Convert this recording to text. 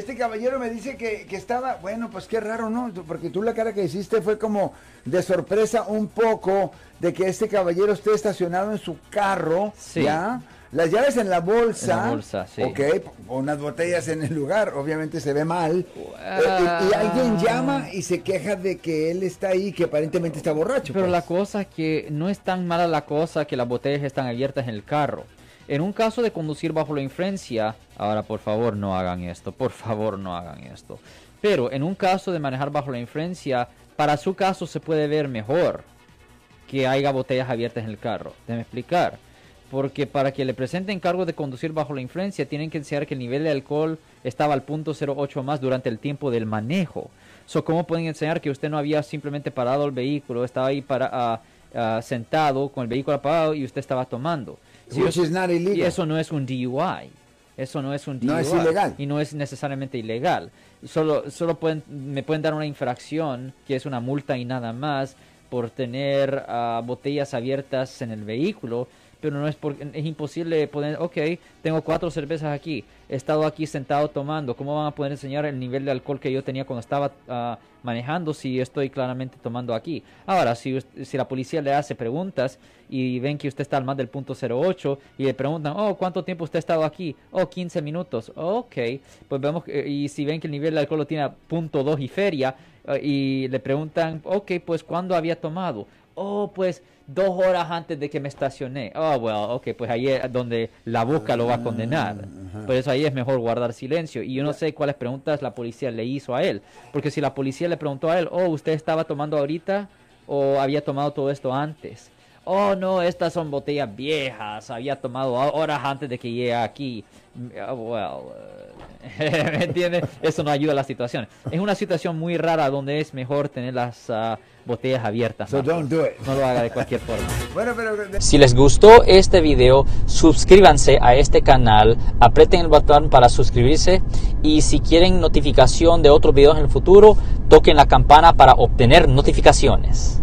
Este caballero me dice que, que, estaba, bueno, pues qué raro, ¿no? Porque tú la cara que hiciste fue como de sorpresa un poco de que este caballero esté estacionado en su carro, ¿ya? Las llaves en la bolsa. En la bolsa, sí. Ok, unas botellas en el lugar, obviamente se ve mal. Eh, y, alguien llama y se queja de que él está ahí, que aparentemente está borracho. Pero pues. la cosa es que no es tan mala la cosa que las botellas están abiertas en el carro. En un caso de conducir bajo la influencia, ahora por favor no hagan esto, por favor no hagan esto. Pero en un caso de manejar bajo la influencia, para su caso se puede ver mejor que haya botellas abiertas en el carro. Déjame explicar. Porque para que le presenten cargo de conducir bajo la influencia, tienen que enseñar que el nivel de alcohol estaba al punto 08 más durante el tiempo del manejo. So, ¿Cómo pueden enseñar que usted no había simplemente parado el vehículo, estaba ahí para, ah, sentado con el vehículo apagado y usted estaba tomando? y eso no es un DUI. Eso no es un DUI. No es ilegal. Y no es necesariamente ilegal. Solo, solo pueden, me pueden dar una infracción, que es una multa y nada más, por tener ah, botellas abiertas en el vehículo pero no es porque es imposible poner, ok, tengo cuatro cervezas aquí, he estado aquí sentado tomando, ¿cómo van a poder enseñar el nivel de alcohol que yo tenía cuando estaba ah, manejando si estoy claramente tomando aquí? Ahora, si, si la policía le hace preguntas y ven que usted está al más del punto 08 y le preguntan, oh, ¿cuánto tiempo usted ha estado aquí? Oh, 15 minutos, ok, pues vemos, y si ven que el nivel de alcohol lo tiene a punto 2 y feria, ah, y le preguntan, ok, pues ¿cuándo había tomado? Oh, pues dos horas antes de que me estacioné. Oh, well, ok, pues ahí es donde la busca lo va a condenar. Por eso ahí es mejor guardar silencio. Y yo no sé cuáles preguntas la policía le hizo a él. Porque si la policía le preguntó a él, oh, ¿usted estaba tomando ahorita o había tomado todo esto antes? Oh, no, estas son botellas viejas, había tomado horas antes de que llegue aquí. Oh, well, ¿me entiendes? Eso no ayuda a la situación. Es una situación muy rara donde es mejor tener las... Ah, botellas abiertas. No lo haga de cualquier forma. Si les gustó este video, suscríbanse a este canal, aprieten el botón para suscribirse y si quieren notificación de otros videos en el futuro, toquen la campana para obtener notificaciones.